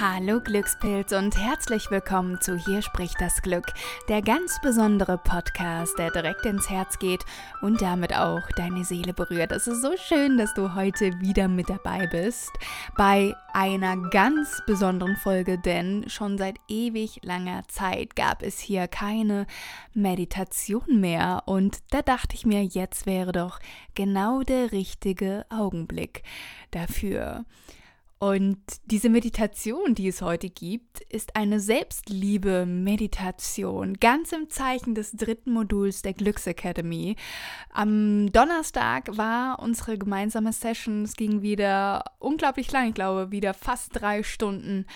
Hallo Glückspilz und herzlich willkommen zu Hier spricht das Glück, der ganz besondere Podcast, der direkt ins Herz geht und damit auch deine Seele berührt. Es ist so schön, dass du heute wieder mit dabei bist bei einer ganz besonderen Folge, denn schon seit ewig langer Zeit gab es hier keine Meditation mehr und da dachte ich mir, jetzt wäre doch genau der richtige Augenblick dafür. Und diese Meditation, die es heute gibt, ist eine Selbstliebe-Meditation, ganz im Zeichen des dritten Moduls der Glücksacademy. Am Donnerstag war unsere gemeinsame Session, es ging wieder unglaublich lang, ich glaube, wieder fast drei Stunden.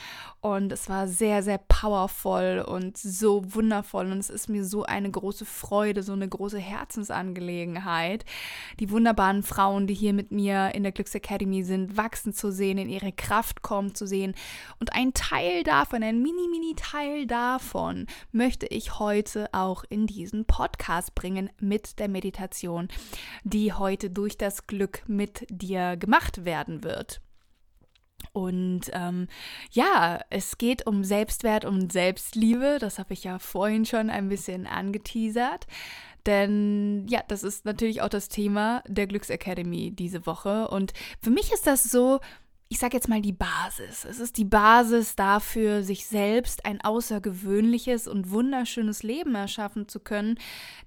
Und es war sehr, sehr powerful und so wundervoll. Und es ist mir so eine große Freude, so eine große Herzensangelegenheit, die wunderbaren Frauen, die hier mit mir in der Glücksacademy sind, wachsen zu sehen, in ihre Kraft kommen zu sehen. Und ein Teil davon, ein mini, mini Teil davon, möchte ich heute auch in diesen Podcast bringen mit der Meditation, die heute durch das Glück mit dir gemacht werden wird. Und ähm, ja, es geht um Selbstwert und Selbstliebe. Das habe ich ja vorhin schon ein bisschen angeteasert. Denn ja, das ist natürlich auch das Thema der Glücksacademy diese Woche. Und für mich ist das so, ich sage jetzt mal die Basis. Es ist die Basis dafür, sich selbst ein außergewöhnliches und wunderschönes Leben erschaffen zu können.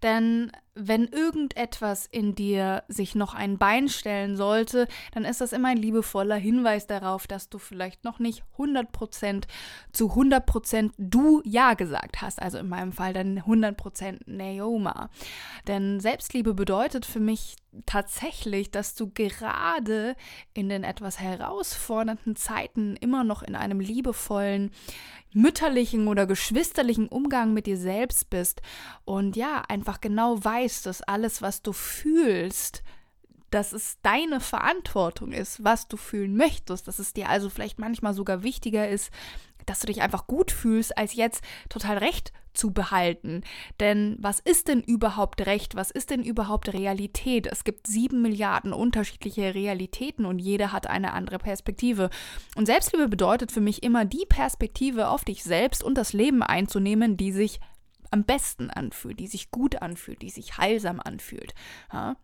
Denn wenn irgendetwas in dir sich noch ein Bein stellen sollte, dann ist das immer ein liebevoller Hinweis darauf, dass du vielleicht noch nicht 100% zu 100% du Ja gesagt hast. Also in meinem Fall dann 100% Naoma. Denn Selbstliebe bedeutet für mich tatsächlich, dass du gerade in den etwas herausfordernden Zeiten immer noch in einem liebevollen, mütterlichen oder geschwisterlichen Umgang mit dir selbst bist und ja, einfach genau weißt, dass alles, was du fühlst, dass es deine Verantwortung ist, was du fühlen möchtest, dass es dir also vielleicht manchmal sogar wichtiger ist, dass du dich einfach gut fühlst, als jetzt total recht zu behalten. Denn was ist denn überhaupt Recht? Was ist denn überhaupt Realität? Es gibt sieben Milliarden unterschiedliche Realitäten und jede hat eine andere Perspektive. Und Selbstliebe bedeutet für mich immer die Perspektive auf dich selbst und das Leben einzunehmen, die sich am besten anfühlt, die sich gut anfühlt, die sich heilsam anfühlt. Ja?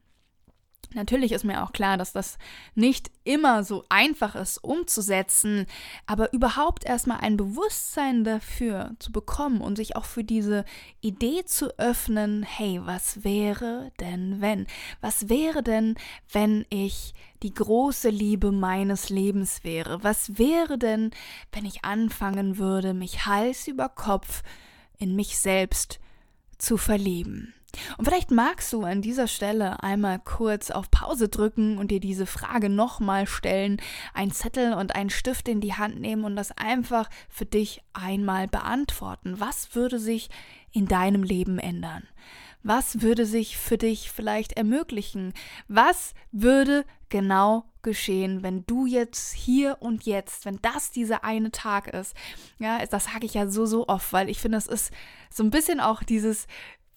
Natürlich ist mir auch klar, dass das nicht immer so einfach ist umzusetzen, aber überhaupt erstmal ein Bewusstsein dafür zu bekommen und sich auch für diese Idee zu öffnen, hey, was wäre denn wenn? Was wäre denn, wenn ich die große Liebe meines Lebens wäre? Was wäre denn, wenn ich anfangen würde, mich Hals über Kopf in mich selbst zu verlieben? Und vielleicht magst du an dieser Stelle einmal kurz auf Pause drücken und dir diese Frage nochmal stellen, einen Zettel und einen Stift in die Hand nehmen und das einfach für dich einmal beantworten. Was würde sich in deinem Leben ändern? Was würde sich für dich vielleicht ermöglichen? Was würde genau geschehen, wenn du jetzt hier und jetzt, wenn das dieser eine Tag ist? Ja, das sage ich ja so, so oft, weil ich finde, das ist so ein bisschen auch dieses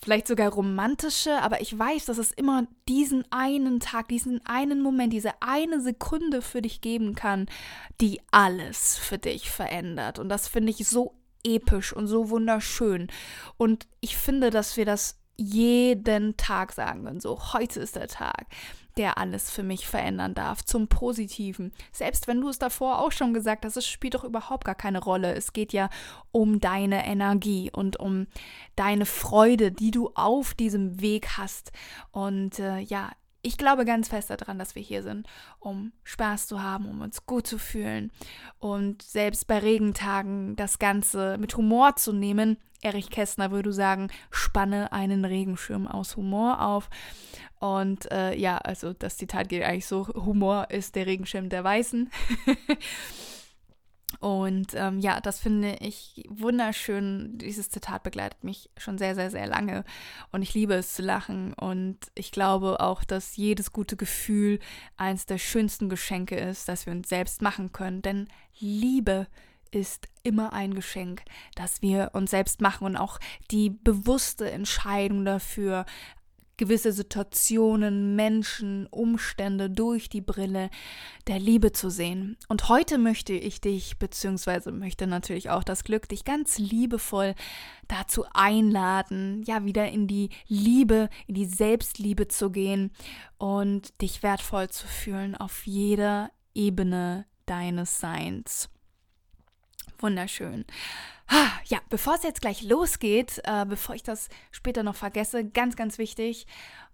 vielleicht sogar romantische, aber ich weiß, dass es immer diesen einen Tag, diesen einen Moment, diese eine Sekunde für dich geben kann, die alles für dich verändert. Und das finde ich so episch und so wunderschön. Und ich finde, dass wir das jeden Tag sagen können. So, heute ist der Tag der alles für mich verändern darf, zum Positiven. Selbst wenn du es davor auch schon gesagt hast, es spielt doch überhaupt gar keine Rolle. Es geht ja um deine Energie und um deine Freude, die du auf diesem Weg hast. Und äh, ja, ich glaube ganz fest daran, dass wir hier sind, um Spaß zu haben, um uns gut zu fühlen und selbst bei Regentagen das Ganze mit Humor zu nehmen. Erich Kästner würde sagen, spanne einen Regenschirm aus Humor auf. Und äh, ja, also das Zitat geht eigentlich so, Humor ist der Regenschirm der Weißen. Und ähm, ja, das finde ich wunderschön. Dieses Zitat begleitet mich schon sehr, sehr, sehr lange. Und ich liebe es zu lachen. Und ich glaube auch, dass jedes gute Gefühl eines der schönsten Geschenke ist, das wir uns selbst machen können. Denn Liebe ist immer ein Geschenk, das wir uns selbst machen und auch die bewusste Entscheidung dafür, gewisse Situationen, Menschen, Umstände durch die Brille der Liebe zu sehen. Und heute möchte ich dich, beziehungsweise möchte natürlich auch das Glück, dich ganz liebevoll dazu einladen, ja, wieder in die Liebe, in die Selbstliebe zu gehen und dich wertvoll zu fühlen auf jeder Ebene deines Seins. Wunderschön. Ja, bevor es jetzt gleich losgeht, äh, bevor ich das später noch vergesse, ganz, ganz wichtig.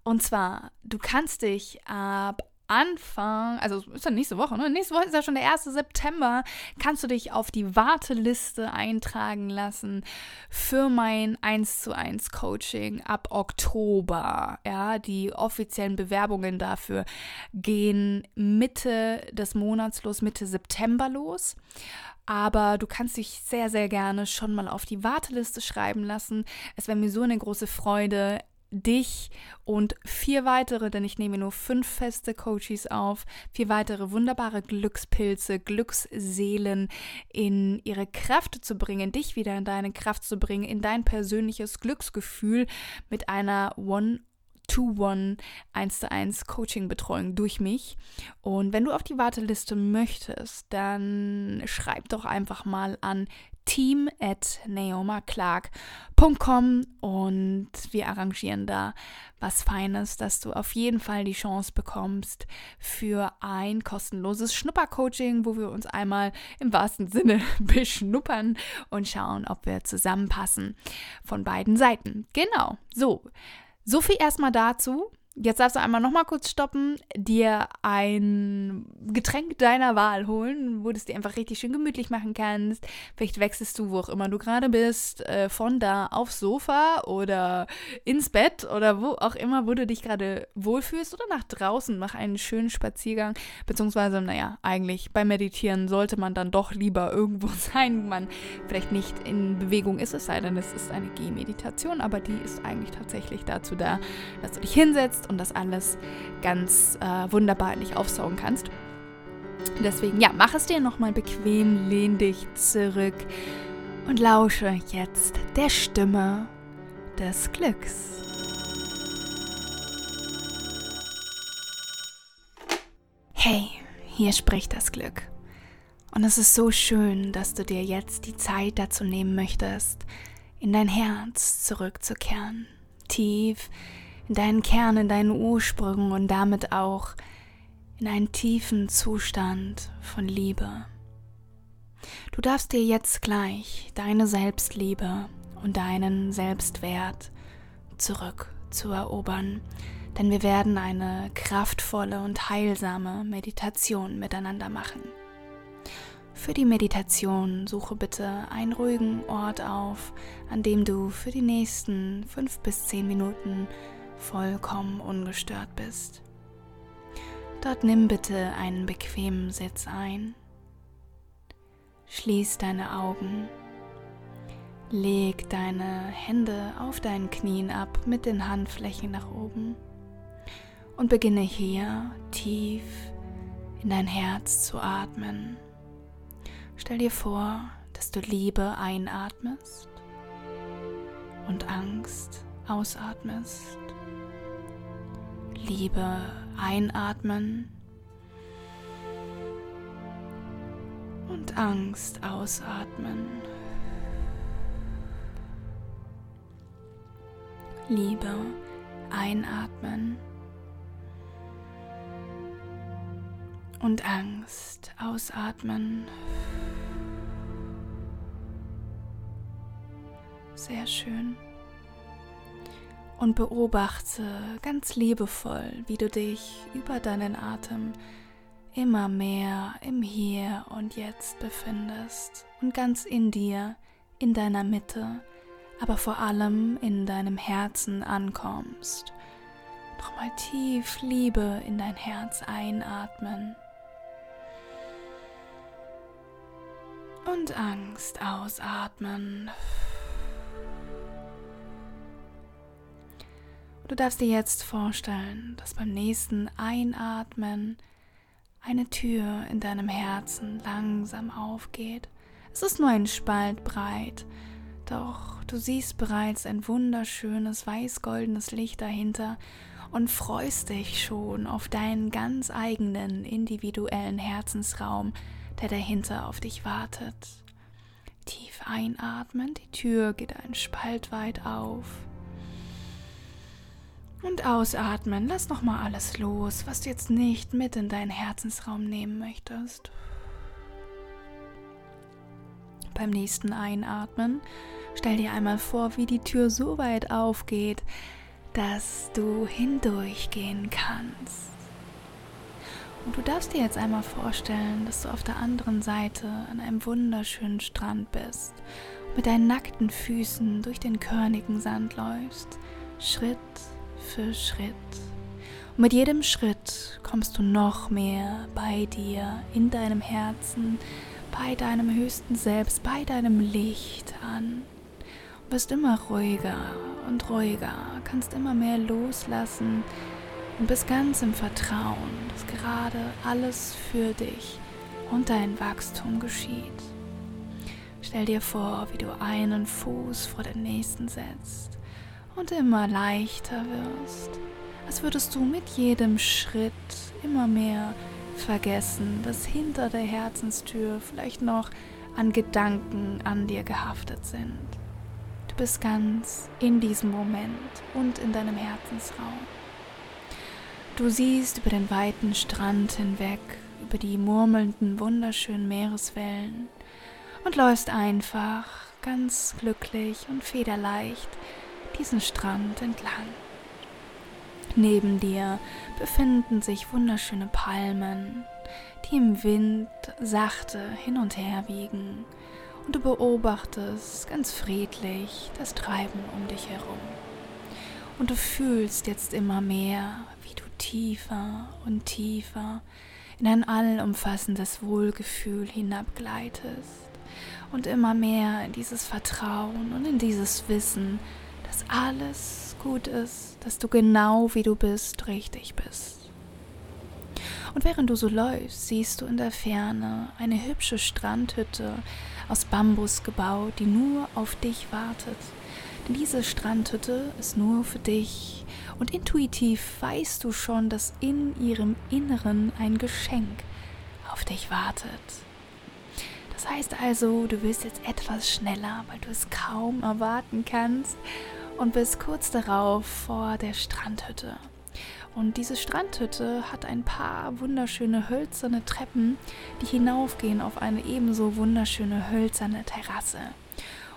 Und zwar, du kannst dich ab Anfang, also ist ja nächste Woche, ne? Nächste Woche ist ja schon der 1. September, kannst du dich auf die Warteliste eintragen lassen für mein 1 zu 1 Coaching ab Oktober. Ja, die offiziellen Bewerbungen dafür gehen Mitte des Monats los, Mitte September los aber du kannst dich sehr, sehr gerne schon mal auf die Warteliste schreiben lassen. Es wäre mir so eine große Freude, dich und vier weitere, denn ich nehme nur fünf feste Coaches auf, vier weitere wunderbare Glückspilze, Glücksseelen in ihre Kraft zu bringen, dich wieder in deine Kraft zu bringen, in dein persönliches Glücksgefühl mit einer One 2-1, 1 zu 1 Coaching-Betreuung durch mich. Und wenn du auf die Warteliste möchtest, dann schreib doch einfach mal an team at naomaclark.com und wir arrangieren da was Feines, dass du auf jeden Fall die Chance bekommst für ein kostenloses Schnuppercoaching, wo wir uns einmal im wahrsten Sinne beschnuppern und schauen, ob wir zusammenpassen von beiden Seiten. Genau, so. So viel erstmal dazu. Jetzt darfst du einmal nochmal kurz stoppen, dir ein Getränk deiner Wahl holen, wo du es dir einfach richtig schön gemütlich machen kannst. Vielleicht wechselst du, wo auch immer du gerade bist, äh, von da aufs Sofa oder ins Bett oder wo auch immer, wo du dich gerade wohlfühlst oder nach draußen. Mach einen schönen Spaziergang. Beziehungsweise, naja, eigentlich beim Meditieren sollte man dann doch lieber irgendwo sein, wo man vielleicht nicht in Bewegung ist, es sei denn, es ist eine Gehmeditation, aber die ist eigentlich tatsächlich dazu da, dass du dich hinsetzt kannst und das alles ganz äh, wunderbar nicht aufsaugen kannst. Deswegen, ja, mach es dir nochmal bequem, lehn dich zurück und lausche jetzt der Stimme des Glücks. Hey, hier spricht das Glück. Und es ist so schön, dass du dir jetzt die Zeit dazu nehmen möchtest, in dein Herz zurückzukehren, tief in deinen Kern, in deinen Ursprung und damit auch in einen tiefen Zustand von Liebe. Du darfst dir jetzt gleich deine Selbstliebe und deinen Selbstwert zurück zu erobern, denn wir werden eine kraftvolle und heilsame Meditation miteinander machen. Für die Meditation suche bitte einen ruhigen Ort auf, an dem du für die nächsten fünf bis zehn Minuten vollkommen ungestört bist. Dort nimm bitte einen bequemen Sitz ein. Schließ deine Augen. Leg deine Hände auf deinen Knien ab mit den Handflächen nach oben und beginne hier tief in dein Herz zu atmen. Stell dir vor, dass du Liebe einatmest und Angst ausatmest. Liebe einatmen und Angst ausatmen. Liebe einatmen und Angst ausatmen. Sehr schön und beobachte ganz liebevoll, wie du dich über deinen Atem immer mehr im Hier und Jetzt befindest und ganz in dir, in deiner Mitte, aber vor allem in deinem Herzen ankommst. Nochmal tief Liebe in dein Herz einatmen Und Angst ausatmen. Du darfst dir jetzt vorstellen, dass beim nächsten Einatmen eine Tür in deinem Herzen langsam aufgeht. Es ist nur ein Spalt breit, doch du siehst bereits ein wunderschönes weiß-goldenes Licht dahinter und freust dich schon auf deinen ganz eigenen individuellen Herzensraum, der dahinter auf dich wartet. Tief einatmen, die Tür geht ein Spalt weit auf. Und ausatmen, lass nochmal alles los, was du jetzt nicht mit in deinen Herzensraum nehmen möchtest. Beim nächsten Einatmen stell dir einmal vor, wie die Tür so weit aufgeht, dass du hindurchgehen kannst. Und du darfst dir jetzt einmal vorstellen, dass du auf der anderen Seite an einem wunderschönen Strand bist, mit deinen nackten Füßen durch den körnigen Sand läufst, Schritt für Schritt. Und mit jedem Schritt kommst du noch mehr bei dir, in deinem Herzen, bei deinem höchsten Selbst, bei deinem Licht an. Du wirst immer ruhiger und ruhiger, kannst immer mehr loslassen und bist ganz im Vertrauen, dass gerade alles für dich und dein Wachstum geschieht. Stell dir vor, wie du einen Fuß vor den nächsten setzt und immer leichter wirst, als würdest du mit jedem Schritt immer mehr vergessen, dass hinter der Herzenstür vielleicht noch an Gedanken an dir gehaftet sind. Du bist ganz in diesem Moment und in deinem Herzensraum. Du siehst über den weiten Strand hinweg, über die murmelnden, wunderschönen Meereswellen und läufst einfach ganz glücklich und federleicht diesen Strand entlang. Neben dir befinden sich wunderschöne Palmen, die im Wind sachte hin und her wiegen, und du beobachtest ganz friedlich das Treiben um dich herum. Und du fühlst jetzt immer mehr, wie du tiefer und tiefer in ein allumfassendes Wohlgefühl hinabgleitest und immer mehr in dieses Vertrauen und in dieses Wissen, dass alles gut ist, dass du genau wie du bist richtig bist. Und während du so läufst, siehst du in der Ferne eine hübsche Strandhütte aus Bambus gebaut, die nur auf dich wartet. Denn diese Strandhütte ist nur für dich und intuitiv weißt du schon, dass in ihrem Inneren ein Geschenk auf dich wartet. Das heißt also, du willst jetzt etwas schneller, weil du es kaum erwarten kannst und bist kurz darauf vor der Strandhütte. Und diese Strandhütte hat ein paar wunderschöne hölzerne Treppen, die hinaufgehen auf eine ebenso wunderschöne hölzerne Terrasse.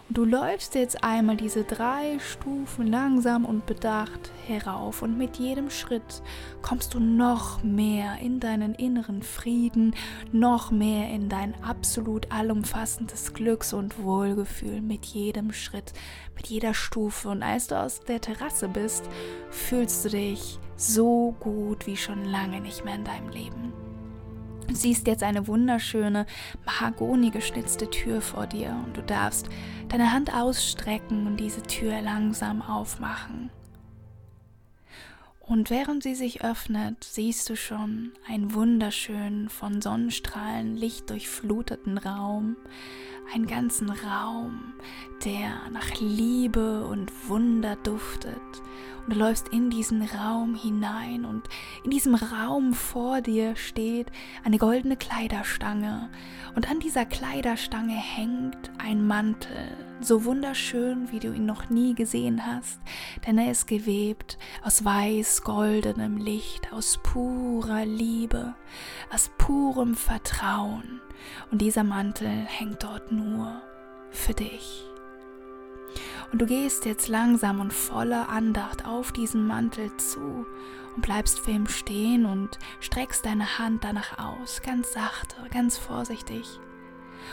Und du läufst jetzt einmal diese drei Stufen langsam und bedacht herauf und mit jedem Schritt kommst du noch mehr in deinen inneren Frieden, noch mehr in dein absolut allumfassendes Glücks- und Wohlgefühl mit jedem Schritt, mit jeder Stufe. Und als du aus der Terrasse bist, fühlst du dich so gut wie schon lange nicht mehr in deinem Leben. Siehst jetzt eine wunderschöne, mahagoni geschnitzte Tür vor dir und du darfst deine Hand ausstrecken und diese Tür langsam aufmachen. Und während sie sich öffnet, siehst du schon einen wunderschönen, von Sonnenstrahlen lichtdurchfluteten Raum, einen ganzen Raum, der nach Liebe und Wunder duftet. Und du läufst in diesen Raum hinein und in diesem Raum vor dir steht eine goldene Kleiderstange. Und an dieser Kleiderstange hängt ein Mantel, so wunderschön, wie du ihn noch nie gesehen hast, denn er ist gewebt aus weiß-goldenem Licht, aus purer Liebe, aus purem Vertrauen und dieser Mantel hängt dort nur für dich. Und du gehst jetzt langsam und voller Andacht auf diesen Mantel zu und bleibst für ihn stehen und streckst deine Hand danach aus, ganz sachte, ganz vorsichtig.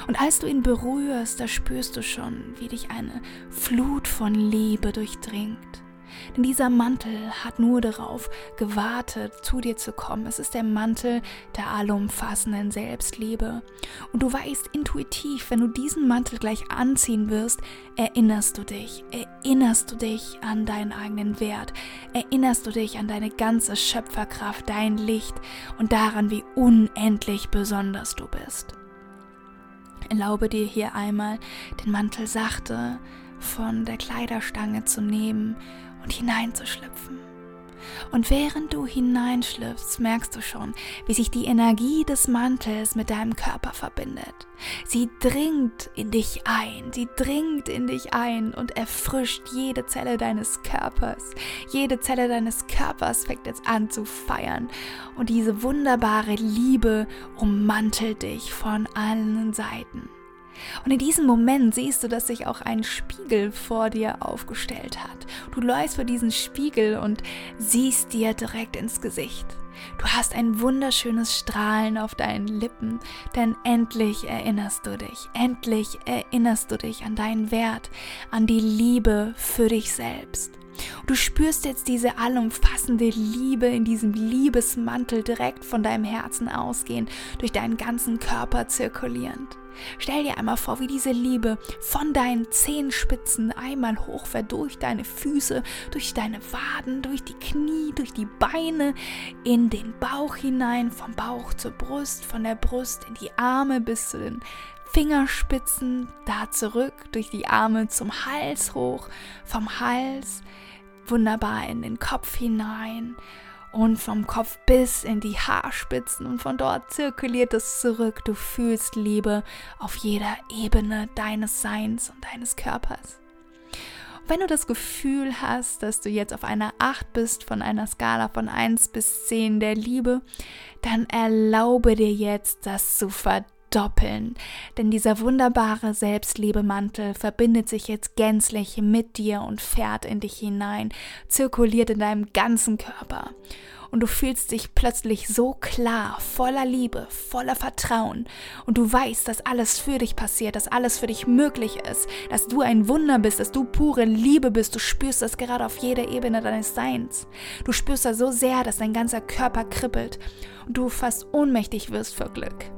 Und als du ihn berührst, da spürst du schon, wie dich eine Flut von Liebe durchdringt. Denn dieser Mantel hat nur darauf gewartet, zu dir zu kommen. Es ist der Mantel der allumfassenden Selbstliebe. Und du weißt intuitiv, wenn du diesen Mantel gleich anziehen wirst, erinnerst du dich, erinnerst du dich an deinen eigenen Wert, erinnerst du dich an deine ganze Schöpferkraft, dein Licht und daran, wie unendlich besonders du bist. Erlaube dir hier einmal, den Mantel sachte von der Kleiderstange zu nehmen und hineinzuschlüpfen. Und während du hineinschlüpfst, merkst du schon, wie sich die Energie des Mantels mit deinem Körper verbindet. Sie dringt in dich ein, sie dringt in dich ein und erfrischt jede Zelle deines Körpers. Jede Zelle deines Körpers fängt jetzt an zu feiern und diese wunderbare Liebe ummantelt dich von allen Seiten. Und in diesem Moment siehst du, dass sich auch ein Spiegel vor dir aufgestellt hat. Du läufst vor diesen Spiegel und siehst dir direkt ins Gesicht. Du hast ein wunderschönes Strahlen auf deinen Lippen, denn endlich erinnerst du dich, endlich erinnerst du dich an deinen Wert, an die Liebe für dich selbst. Du spürst jetzt diese allumfassende Liebe in diesem Liebesmantel direkt von deinem Herzen ausgehen, durch deinen ganzen Körper zirkulierend. Stell dir einmal vor, wie diese Liebe von deinen Zehenspitzen einmal hochfährt durch deine Füße, durch deine Waden, durch die Knie, durch die Beine, in den Bauch hinein, vom Bauch zur Brust, von der Brust in die Arme bis zu den Fingerspitzen, da zurück durch die Arme zum Hals hoch, vom Hals wunderbar in den Kopf hinein und vom Kopf bis in die Haarspitzen und von dort zirkuliert es zurück. Du fühlst Liebe auf jeder Ebene deines Seins und deines Körpers. Wenn du das Gefühl hast, dass du jetzt auf einer 8 bist von einer Skala von 1 bis 10 der Liebe, dann erlaube dir jetzt, das zu verdienen verdoppeln. Denn dieser wunderbare Selbstliebemantel verbindet sich jetzt gänzlich mit dir und fährt in dich hinein, zirkuliert in deinem ganzen Körper. Und du fühlst dich plötzlich so klar, voller Liebe, voller Vertrauen. Und du weißt, dass alles für dich passiert, dass alles für dich möglich ist, dass du ein Wunder bist, dass du pure Liebe bist. Du spürst das gerade auf jeder Ebene deines Seins. Du spürst das so sehr, dass dein ganzer Körper kribbelt und du fast ohnmächtig wirst vor Glück.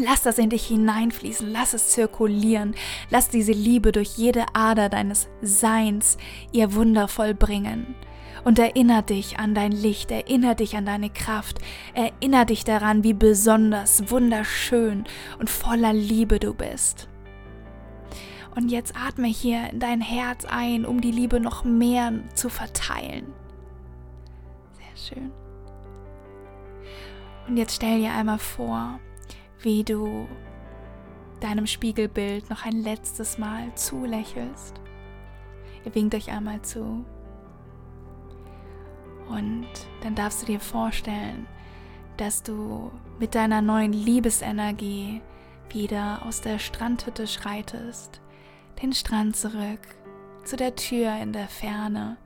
Lass das in dich hineinfließen, lass es zirkulieren, lass diese Liebe durch jede Ader deines Seins ihr Wunder vollbringen. Und erinnere dich an dein Licht, erinnere dich an deine Kraft, erinnere dich daran, wie besonders, wunderschön und voller Liebe du bist. Und jetzt atme hier in dein Herz ein, um die Liebe noch mehr zu verteilen. Sehr schön. Und jetzt stell dir einmal vor, wie du deinem Spiegelbild noch ein letztes Mal zulächelst. Ihr winkt euch einmal zu. Und dann darfst du dir vorstellen, dass du mit deiner neuen Liebesenergie wieder aus der Strandhütte schreitest, den Strand zurück, zu der Tür in der Ferne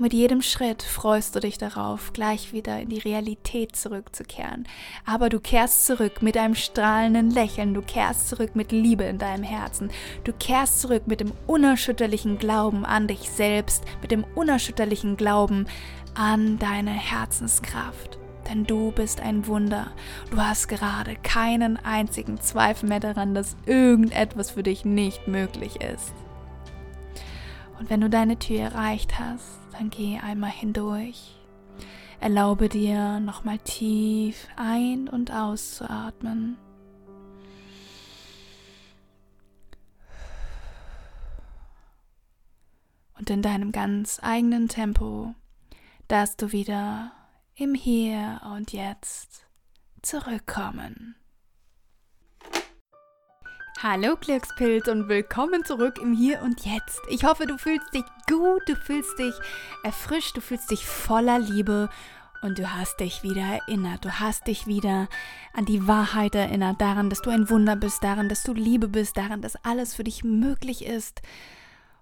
mit jedem Schritt freust du dich darauf, gleich wieder in die Realität zurückzukehren. Aber du kehrst zurück mit einem strahlenden Lächeln, du kehrst zurück mit Liebe in deinem Herzen, du kehrst zurück mit dem unerschütterlichen Glauben an dich selbst, mit dem unerschütterlichen Glauben an deine Herzenskraft. Denn du bist ein Wunder. Du hast gerade keinen einzigen Zweifel mehr daran, dass irgendetwas für dich nicht möglich ist. Und wenn du deine Tür erreicht hast, dann geh einmal hindurch. Erlaube dir nochmal tief ein- und auszuatmen. Und in deinem ganz eigenen Tempo darfst du wieder im Hier und Jetzt zurückkommen. Hallo Glückspilz und willkommen zurück im Hier und Jetzt. Ich hoffe, du fühlst dich gut, du fühlst dich erfrischt, du fühlst dich voller Liebe und du hast dich wieder erinnert. Du hast dich wieder an die Wahrheit erinnert, daran, dass du ein Wunder bist, daran, dass du Liebe bist, daran, dass alles für dich möglich ist.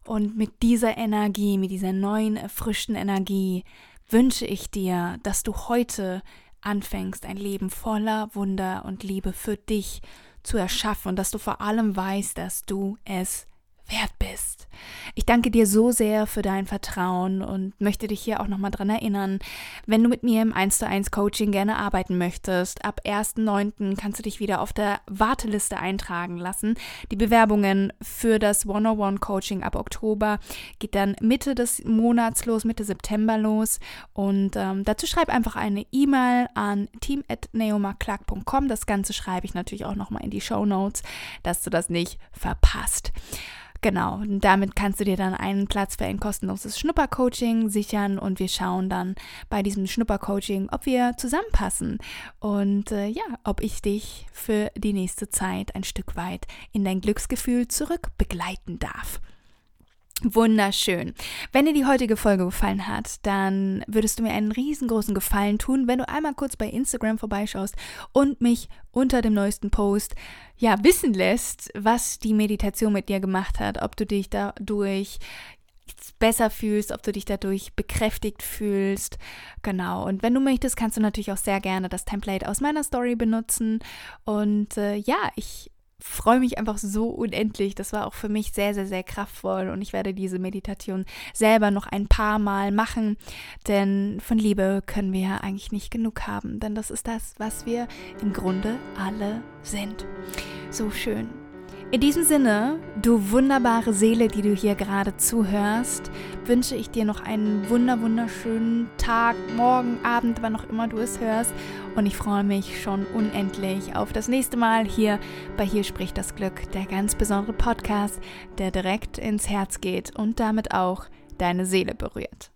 Und mit dieser Energie, mit dieser neuen, erfrischten Energie wünsche ich dir, dass du heute anfängst, ein Leben voller Wunder und Liebe für dich zu zu erschaffen und dass du vor allem weißt, dass du es wert bist. Ich danke dir so sehr für dein Vertrauen und möchte dich hier auch nochmal dran erinnern, wenn du mit mir im 1 zu 1 Coaching gerne arbeiten möchtest, ab 1.9. kannst du dich wieder auf der Warteliste eintragen lassen. Die Bewerbungen für das 101 Coaching ab Oktober geht dann Mitte des Monats los, Mitte September los und ähm, dazu schreib einfach eine E-Mail an team.neomaclark.com. Das Ganze schreibe ich natürlich auch nochmal in die Show Notes, dass du das nicht verpasst. Genau, damit kannst du dir dann einen Platz für ein kostenloses Schnuppercoaching sichern und wir schauen dann bei diesem Schnuppercoaching, ob wir zusammenpassen und äh, ja, ob ich dich für die nächste Zeit ein Stück weit in dein Glücksgefühl zurück begleiten darf. Wunderschön. Wenn dir die heutige Folge gefallen hat, dann würdest du mir einen riesengroßen Gefallen tun, wenn du einmal kurz bei Instagram vorbeischaust und mich unter dem neuesten Post ja wissen lässt, was die Meditation mit dir gemacht hat, ob du dich dadurch besser fühlst, ob du dich dadurch bekräftigt fühlst. Genau. Und wenn du möchtest, kannst du natürlich auch sehr gerne das Template aus meiner Story benutzen. Und äh, ja, ich freue mich einfach so unendlich. Das war auch für mich sehr, sehr, sehr kraftvoll und ich werde diese Meditation selber noch ein paar Mal machen, denn von Liebe können wir eigentlich nicht genug haben, denn das ist das, was wir im Grunde alle sind. So schön. In diesem Sinne, du wunderbare Seele, die du hier gerade zuhörst, wünsche ich dir noch einen wunder wunderschönen Tag, Morgen, Abend, wann auch immer du es hörst. Und ich freue mich schon unendlich auf das nächste Mal hier bei Hier spricht das Glück, der ganz besondere Podcast, der direkt ins Herz geht und damit auch deine Seele berührt.